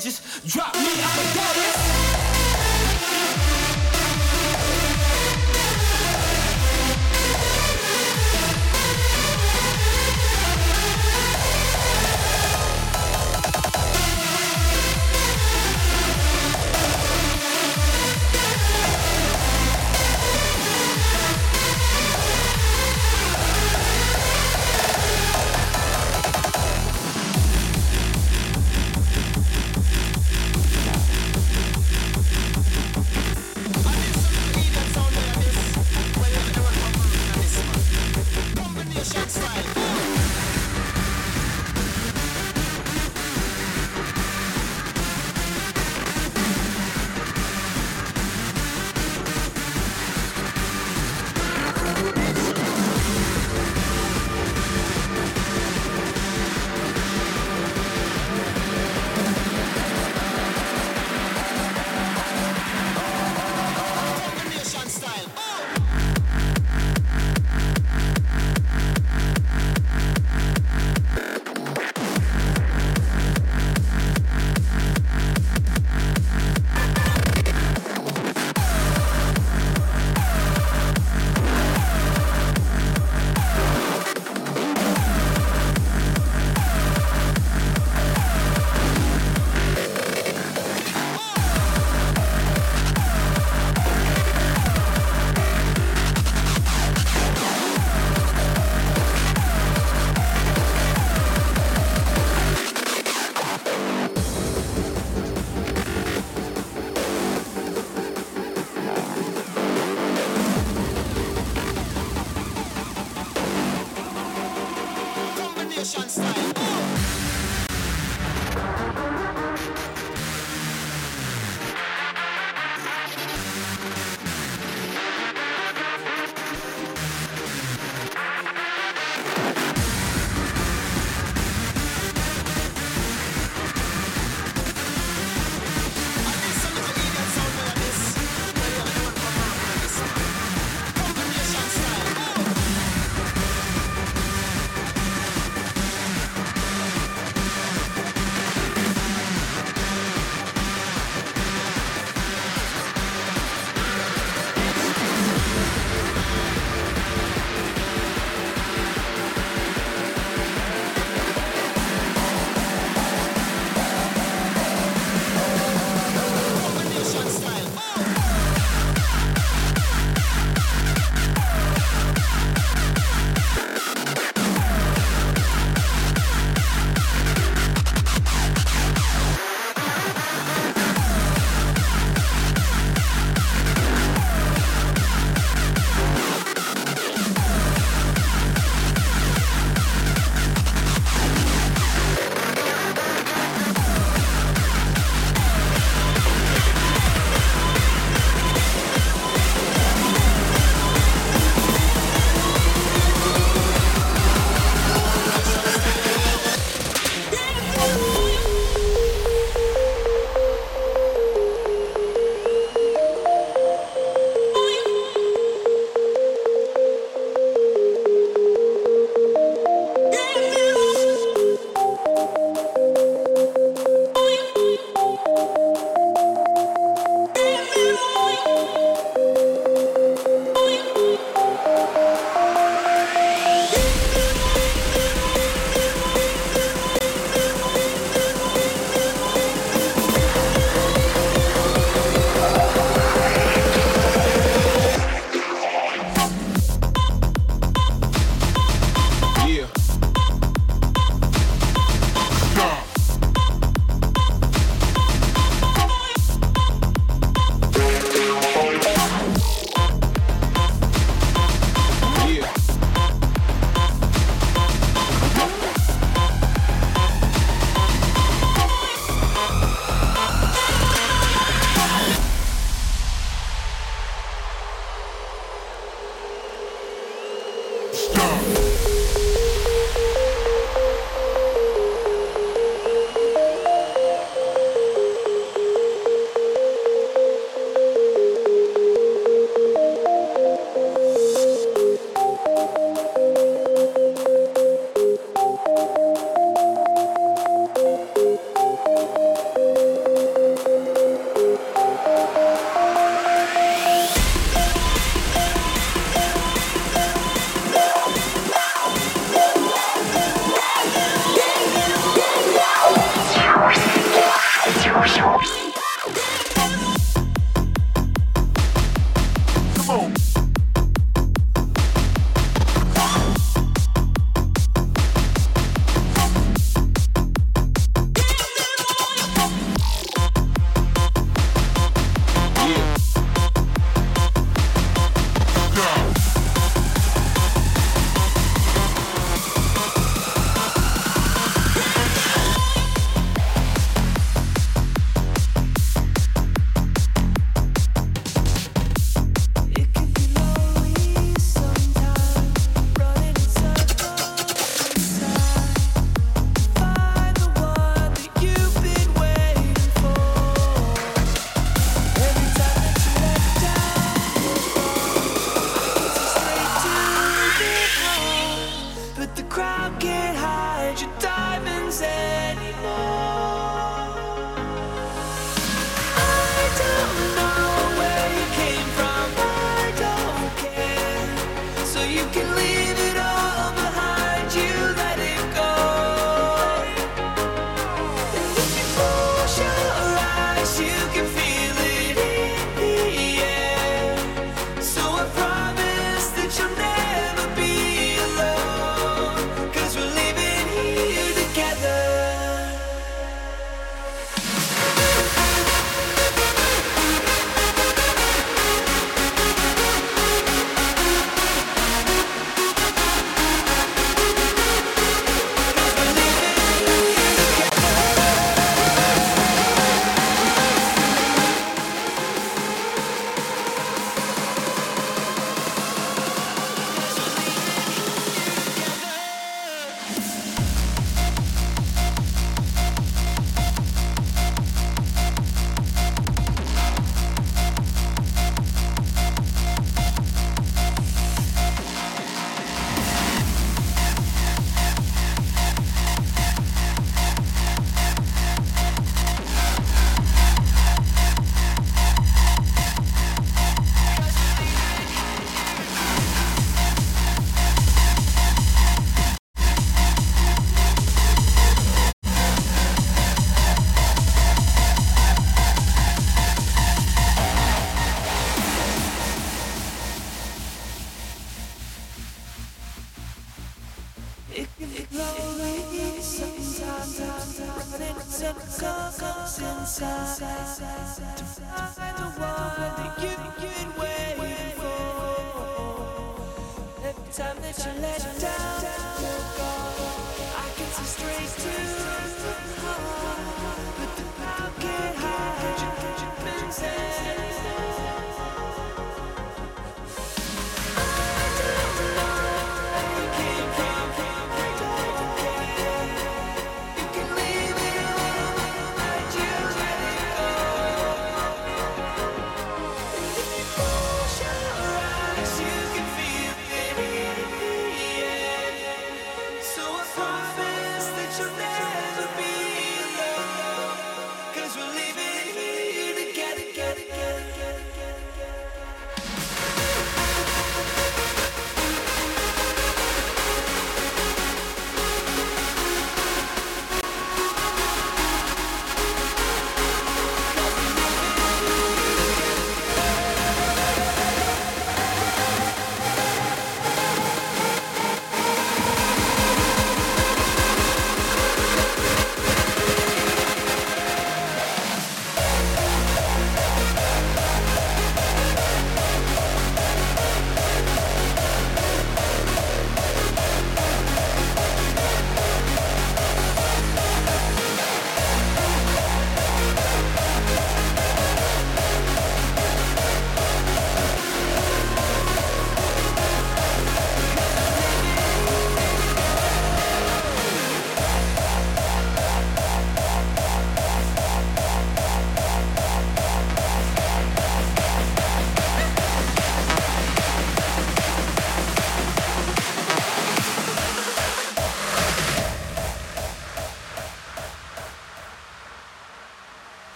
stages. Drop me, I'm a goddess.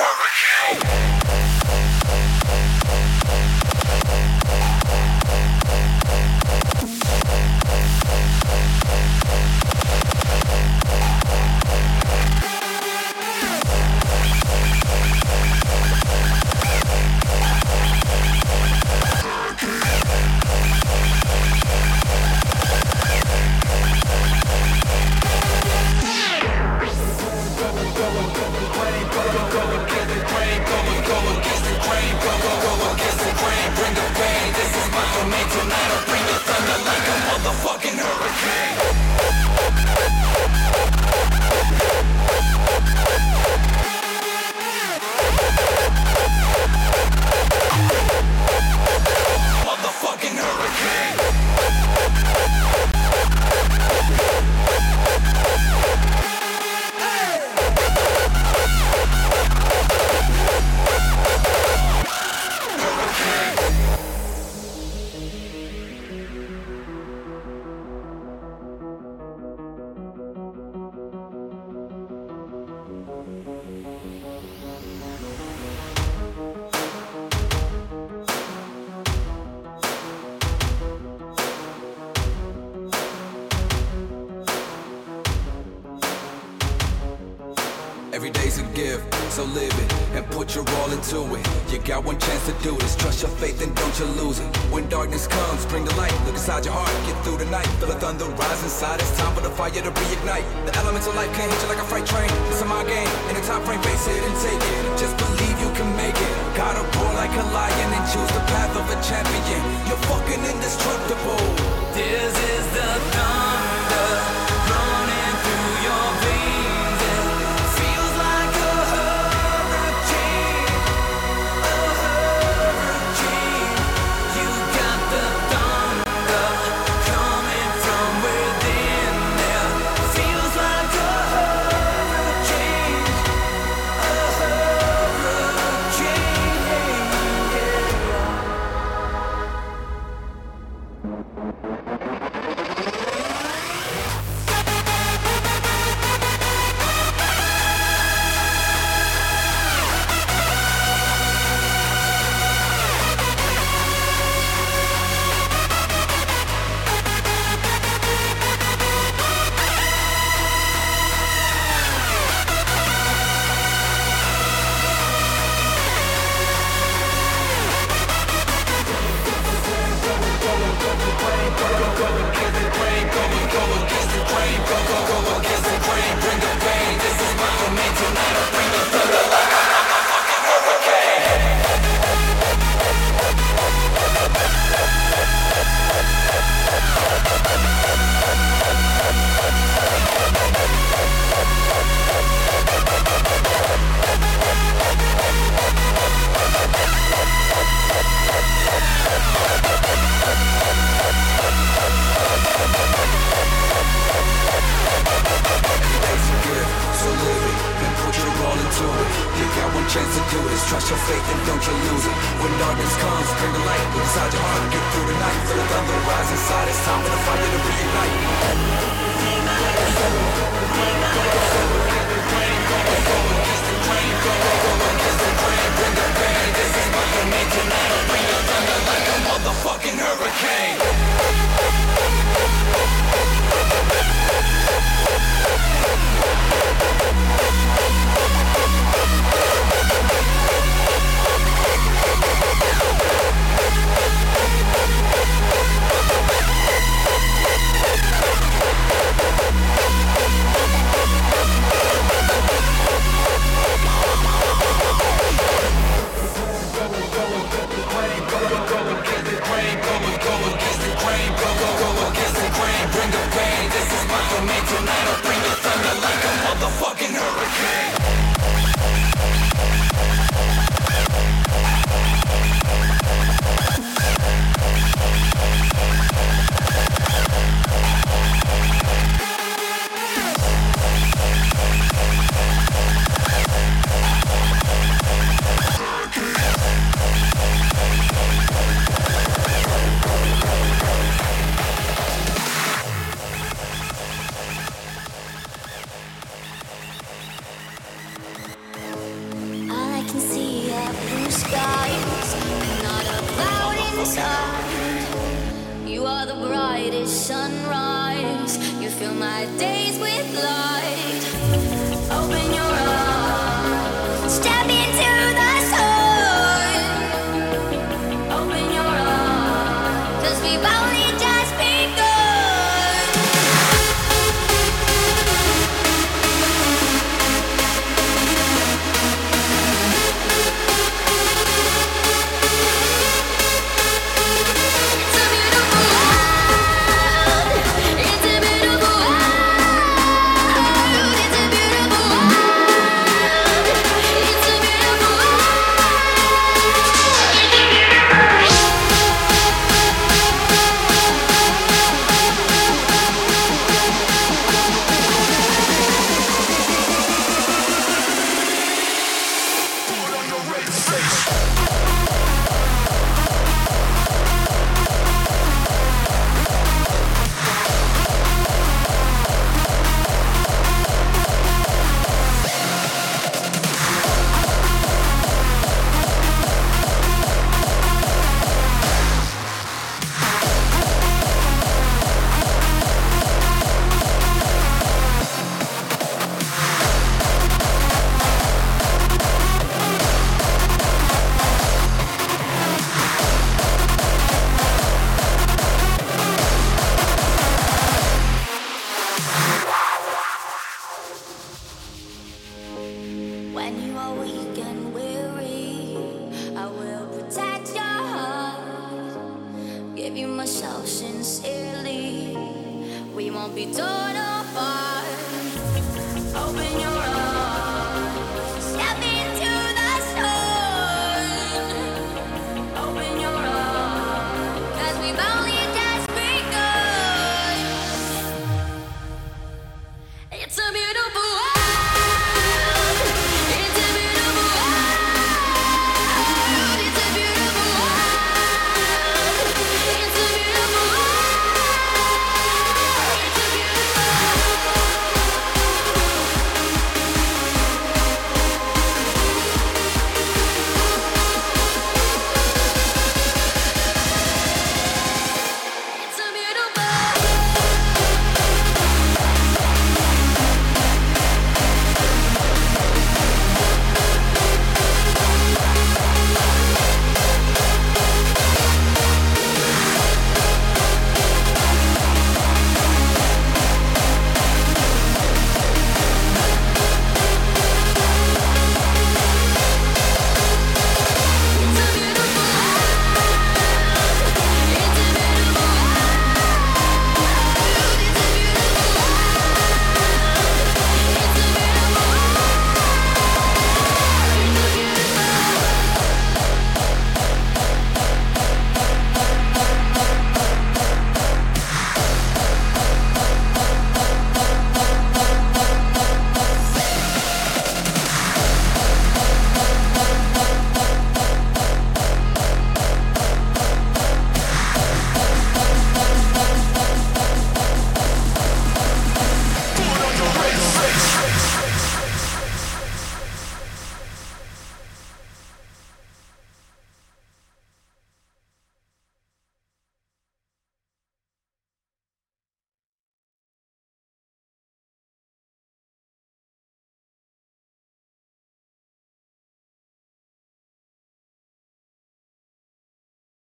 Warrior. Give, so live it and put your all into it. You got one chance to do this. Trust your faith and don't you lose it. When darkness comes, bring the light. Look inside your heart, get through the night. Feel the thunder rise inside. It's time for the fire to reignite. The elements of life can't hit you like a freight train. It's a my game. In a time frame, face it and take it. Just believe you can make it. Gotta roar like a lion and choose the path of a champion. You're fucking indestructible. This is the thunder. ourselves sincerely. We won't be torn apart.